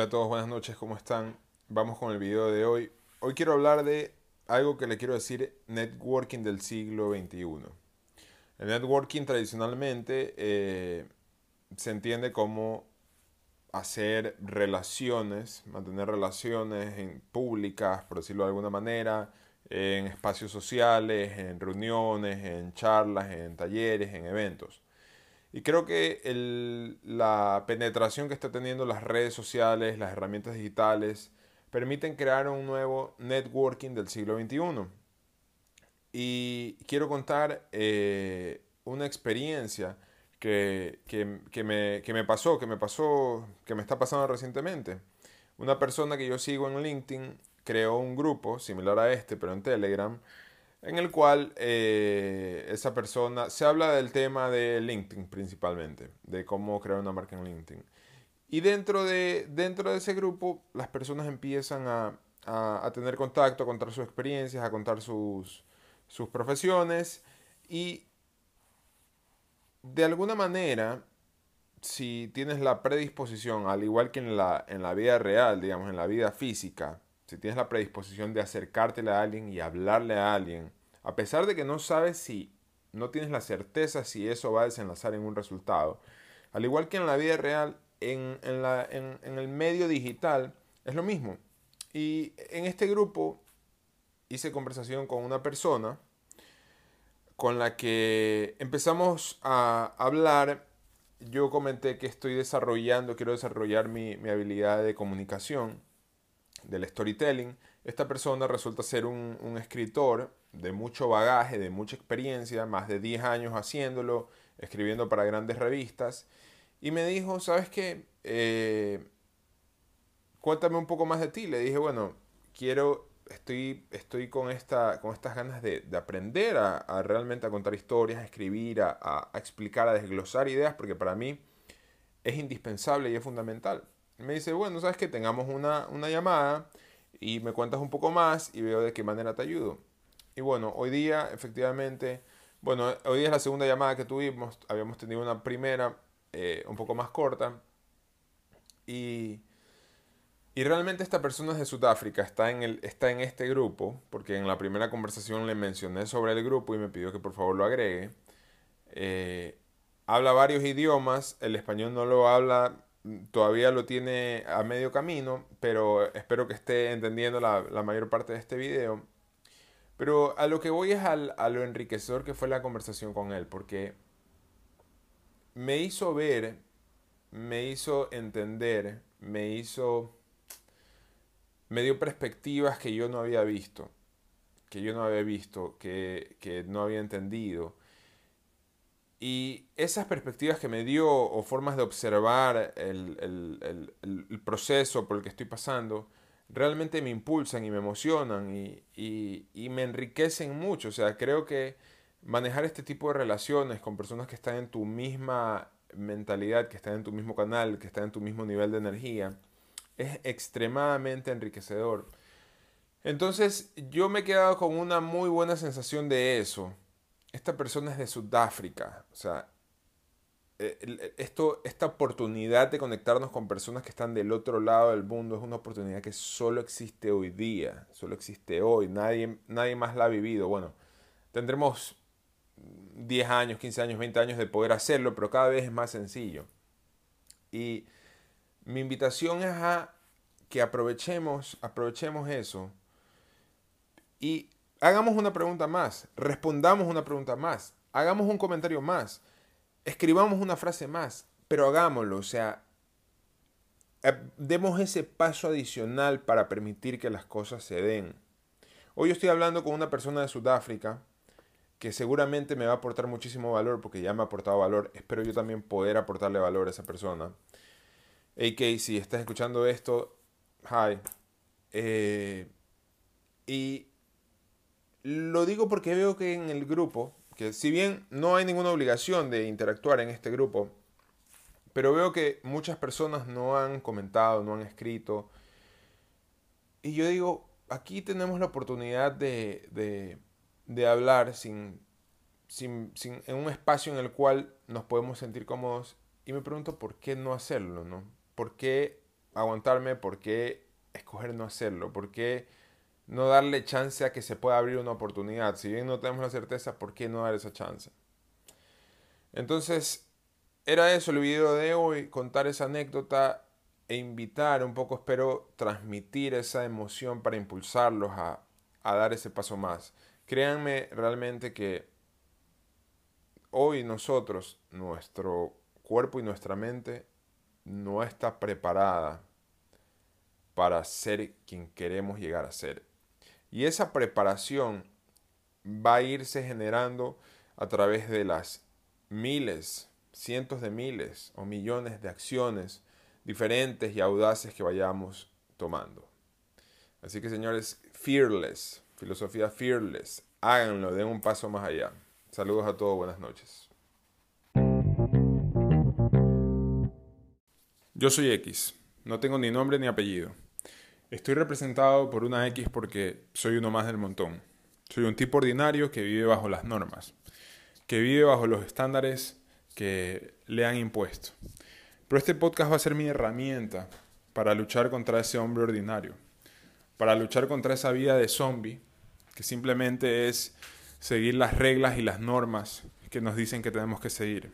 Hola a todos, buenas noches, ¿cómo están? Vamos con el video de hoy. Hoy quiero hablar de algo que le quiero decir networking del siglo XXI. El networking tradicionalmente eh, se entiende como hacer relaciones, mantener relaciones públicas, por decirlo de alguna manera, en espacios sociales, en reuniones, en charlas, en talleres, en eventos. Y creo que la penetración que está teniendo las redes sociales, las herramientas digitales, permiten crear un nuevo networking del siglo XXI. Y quiero contar eh, una experiencia que, me, que me pasó, que me pasó, que me está pasando recientemente. Una persona que yo sigo en LinkedIn creó un grupo similar a este, pero en Telegram, en el cual eh, esa persona se habla del tema de LinkedIn principalmente, de cómo crear una marca en LinkedIn. Y dentro de, dentro de ese grupo, las personas empiezan a, a, tener contacto, a contar sus experiencias, a contar sus, sus profesiones y de alguna manera, si tienes la predisposición, al igual que en la, en la vida real, digamos, en la vida física, si tienes la predisposición de acercártele a alguien y hablarle a alguien, a pesar de que no sabes si, no tienes la certeza si eso va a desenlazar en un resultado, al igual que en la vida real, en, la, en, en el medio digital es lo mismo. Y en este grupo hice conversación con una persona con la que empezamos a hablar. Yo comenté que estoy desarrollando, quiero desarrollar mi, mi habilidad de comunicación del storytelling, esta persona resulta ser un, escritor de mucho bagaje, de mucha experiencia, más de 10 años haciéndolo, escribiendo para grandes revistas, y me dijo, ¿sabes qué? Eh, cuéntame un poco más de ti. Le dije, bueno, quiero, estoy, estoy con, esta, con estas ganas de, aprender a, realmente a contar historias, a escribir, a, a explicar, a desglosar ideas, porque para mí es indispensable y es fundamental me dice, bueno, sabes que tengamos una, llamada y me cuentas un poco más y veo de qué manera te ayudo. Y bueno, hoy día efectivamente, bueno, hoy día es la segunda llamada que tuvimos, habíamos tenido una primera eh, un poco más corta y, y realmente esta persona es de Sudáfrica, está en, el, está en este grupo, porque en la primera conversación le mencioné sobre el grupo y me pidió que por favor lo agregue. Eh, habla varios idiomas, el español no lo habla todavía lo tiene a medio camino, pero espero que esté entendiendo la, mayor parte de este video. Pero a lo que voy es al, a lo enriquecedor que fue la conversación con él, porque me hizo ver, me hizo entender, me hizo... me dio perspectivas que yo no había visto, que yo no había visto, que, que no había entendido. Y esas perspectivas que me dio o formas de observar el, proceso por el que estoy pasando, realmente me impulsan y me emocionan y, me enriquecen mucho. O sea, creo que manejar este tipo de relaciones con personas que están en tu misma mentalidad, que están en tu mismo canal, que están en tu mismo nivel de energía, es extremadamente enriquecedor. Entonces yo me he quedado con una muy buena sensación de eso esta persona es de Sudáfrica, o sea, eh, esto, esta oportunidad de conectarnos con personas que están del otro lado del mundo es una oportunidad que solo existe hoy día, solo existe hoy, nadie, nadie más la ha vivido. Bueno, tendremos 10 años, 15 años, 20 años de poder hacerlo, pero cada vez es más sencillo. Y mi invitación es a que aprovechemos, aprovechemos eso y hagamos una pregunta más, respondamos una pregunta más, hagamos un comentario más, escribamos una frase más, pero hagámoslo, o sea, eh, demos ese paso adicional para permitir que las cosas se den. Hoy estoy hablando con una persona de Sudáfrica que seguramente me va a aportar muchísimo valor porque ya me ha aportado valor. Espero yo también poder aportarle valor a esa persona. AK, si estás escuchando esto, hi. Eh, y lo digo porque veo que en el grupo, que si bien no hay ninguna obligación de interactuar en este grupo, pero veo que muchas personas no han comentado, no han escrito. Y yo digo, aquí tenemos la oportunidad de, de, hablar sin, sin, sin, en un espacio en el cual nos podemos sentir cómodos. Y me pregunto por qué no hacerlo, ¿no? ¿Por qué aguantarme? ¿Por qué escoger no hacerlo? ¿Por qué no darle chance a que se pueda abrir una oportunidad? Si bien no tenemos la certeza, ¿por qué no dar esa chance? Entonces, era eso el video de hoy, contar esa anécdota e invitar un poco, espero transmitir esa emoción para impulsarlos a, a dar ese paso más. Créanme realmente que hoy nosotros, nuestro cuerpo y nuestra mente no está preparada para ser quien queremos llegar a ser. Y esa preparación va a irse generando a través de las miles, cientos de miles o millones de acciones diferentes y audaces que vayamos tomando. Así que señores, fearless, filosofía fearless, háganlo, den un paso más allá. Saludos a todos, buenas noches. Yo soy X, no tengo ni nombre ni apellido. Estoy representado por una X porque soy uno más del montón. Soy un tipo ordinario que vive bajo las normas, que vive bajo los estándares que le han impuesto. Pero este podcast va a ser mi herramienta para luchar contra ese hombre ordinario, para luchar contra esa vida de zombie que simplemente es seguir las reglas y las normas que nos dicen que tenemos que seguir.